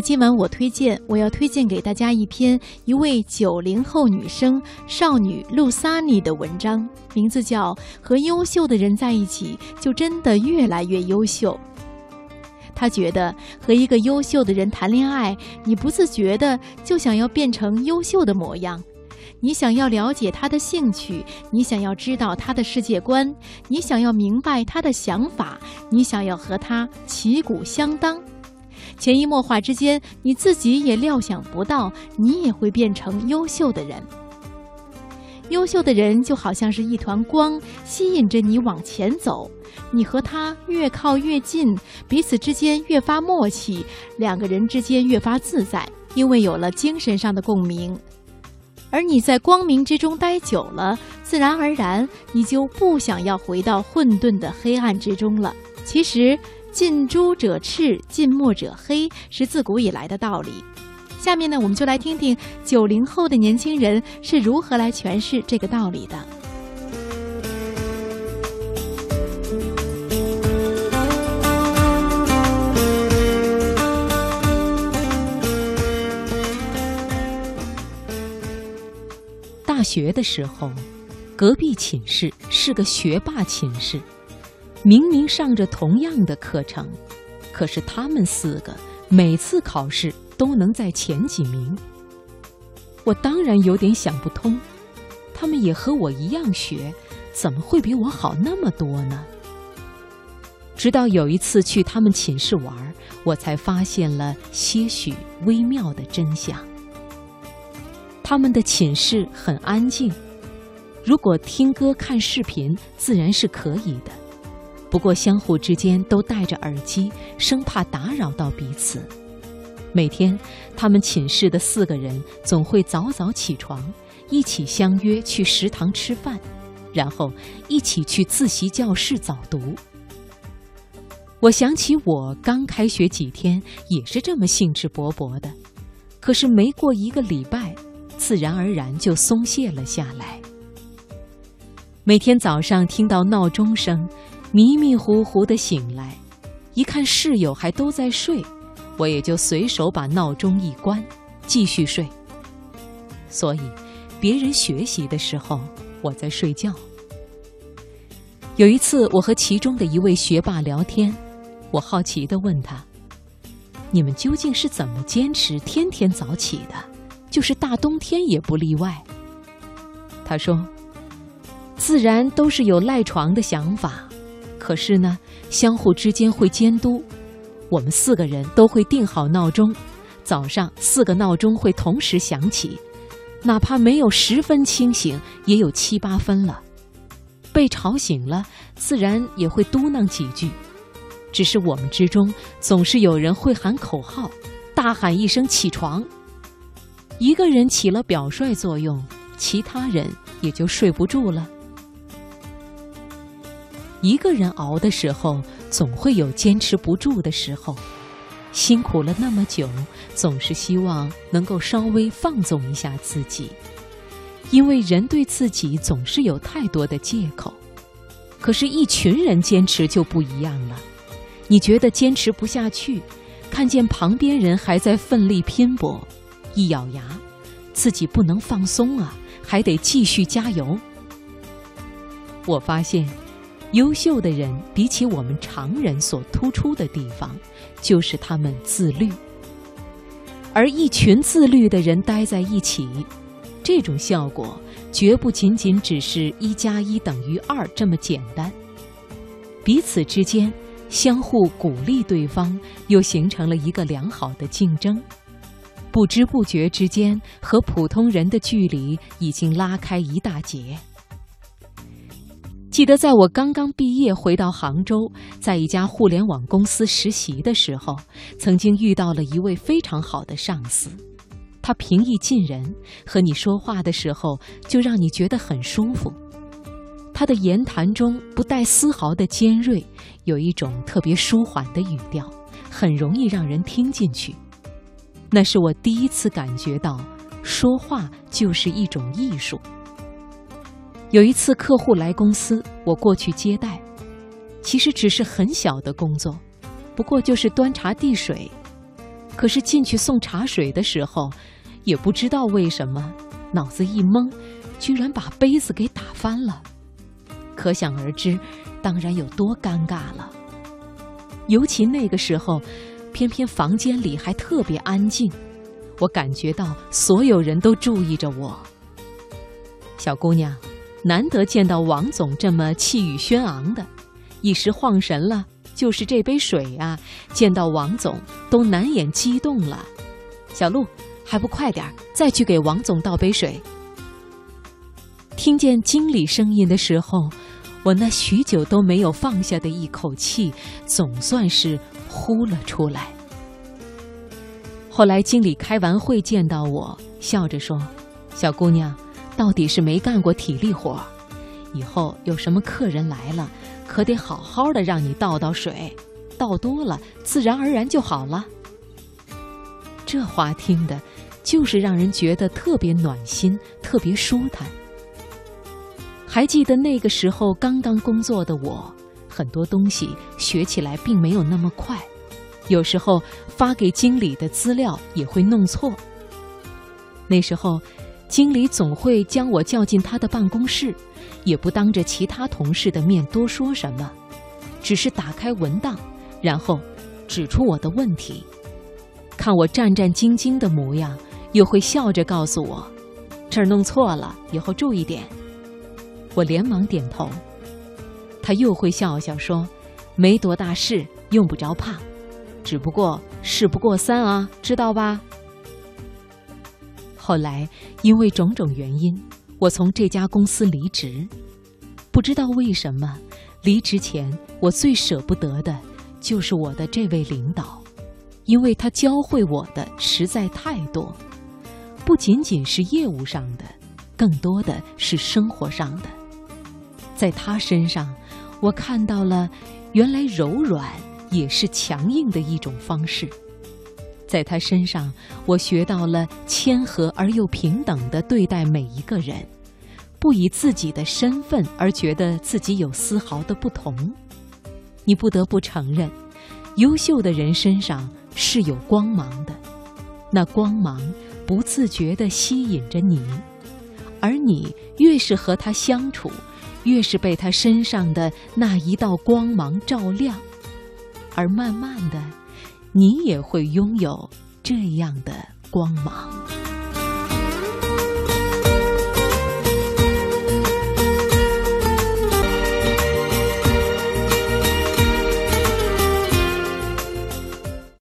今晚我推荐，我要推荐给大家一篇一位九零后女生少女露萨尼的文章，名字叫《和优秀的人在一起，就真的越来越优秀》。她觉得和一个优秀的人谈恋爱，你不自觉的就想要变成优秀的模样，你想要了解他的兴趣，你想要知道他的世界观，你想要明白他的想法，你想要和他旗鼓相当。潜移默化之间，你自己也料想不到，你也会变成优秀的人。优秀的人就好像是一团光，吸引着你往前走。你和他越靠越近，彼此之间越发默契，两个人之间越发自在，因为有了精神上的共鸣。而你在光明之中待久了，自然而然你就不想要回到混沌的黑暗之中了。其实。近朱者赤，近墨者黑，是自古以来的道理。下面呢，我们就来听听九零后的年轻人是如何来诠释这个道理的。大学的时候，隔壁寝室是个学霸寝室。明明上着同样的课程，可是他们四个每次考试都能在前几名。我当然有点想不通，他们也和我一样学，怎么会比我好那么多呢？直到有一次去他们寝室玩，我才发现了些许微妙的真相。他们的寝室很安静，如果听歌看视频，自然是可以的。不过，相互之间都戴着耳机，生怕打扰到彼此。每天，他们寝室的四个人总会早早起床，一起相约去食堂吃饭，然后一起去自习教室早读。我想起我刚开学几天也是这么兴致勃勃的，可是没过一个礼拜，自然而然就松懈了下来。每天早上听到闹钟声。迷迷糊糊的醒来，一看室友还都在睡，我也就随手把闹钟一关，继续睡。所以，别人学习的时候，我在睡觉。有一次，我和其中的一位学霸聊天，我好奇地问他：“你们究竟是怎么坚持天天早起的？就是大冬天也不例外？”他说：“自然都是有赖床的想法。”可是呢，相互之间会监督，我们四个人都会定好闹钟，早上四个闹钟会同时响起，哪怕没有十分清醒，也有七八分了。被吵醒了，自然也会嘟囔几句，只是我们之中总是有人会喊口号，大喊一声起床，一个人起了表率作用，其他人也就睡不住了。一个人熬的时候，总会有坚持不住的时候。辛苦了那么久，总是希望能够稍微放纵一下自己，因为人对自己总是有太多的借口。可是，一群人坚持就不一样了。你觉得坚持不下去，看见旁边人还在奋力拼搏，一咬牙，自己不能放松啊，还得继续加油。我发现。优秀的人比起我们常人所突出的地方，就是他们自律。而一群自律的人待在一起，这种效果绝不仅仅只是一加一等于二这么简单。彼此之间相互鼓励对方，又形成了一个良好的竞争。不知不觉之间，和普通人的距离已经拉开一大截。记得在我刚刚毕业回到杭州，在一家互联网公司实习的时候，曾经遇到了一位非常好的上司。他平易近人，和你说话的时候就让你觉得很舒服。他的言谈中不带丝毫的尖锐，有一种特别舒缓的语调，很容易让人听进去。那是我第一次感觉到，说话就是一种艺术。有一次客户来公司，我过去接待，其实只是很小的工作，不过就是端茶递水。可是进去送茶水的时候，也不知道为什么，脑子一懵，居然把杯子给打翻了。可想而知，当然有多尴尬了。尤其那个时候，偏偏房间里还特别安静，我感觉到所有人都注意着我。小姑娘，难得见到王总这么气宇轩昂的，一时晃神了。就是这杯水啊，见到王总都难掩激动了。小陆，还不快点，再去给王总倒杯水。听见经理声音的时候，我那许久都没有放下的一口气，总算是呼了出来。后来经理开完会见到我，笑着说：“小姑娘，到底是没干过体力活，以后有什么客人来了。”可得好好的让你倒倒水，倒多了自然而然就好了。这话听的，就是让人觉得特别暖心，特别舒坦。还记得那个时候刚刚工作的我，很多东西学起来并没有那么快，有时候发给经理的资料也会弄错。那时候，经理总会将我叫进他的办公室。也不当着其他同事的面多说什么，只是打开文档，然后指出我的问题。看我战战兢兢的模样，又会笑着告诉我：“这儿弄错了，以后注意点。”我连忙点头。他又会笑笑说：“没多大事，用不着怕，只不过事不过三啊，知道吧？”后来因为种种原因。我从这家公司离职，不知道为什么，离职前我最舍不得的就是我的这位领导，因为他教会我的实在太多，不仅仅是业务上的，更多的是生活上的。在他身上，我看到了原来柔软也是强硬的一种方式。在他身上，我学到了谦和而又平等的对待每一个人，不以自己的身份而觉得自己有丝毫的不同。你不得不承认，优秀的人身上是有光芒的，那光芒不自觉地吸引着你，而你越是和他相处，越是被他身上的那一道光芒照亮，而慢慢的。你也会拥有这样的光芒。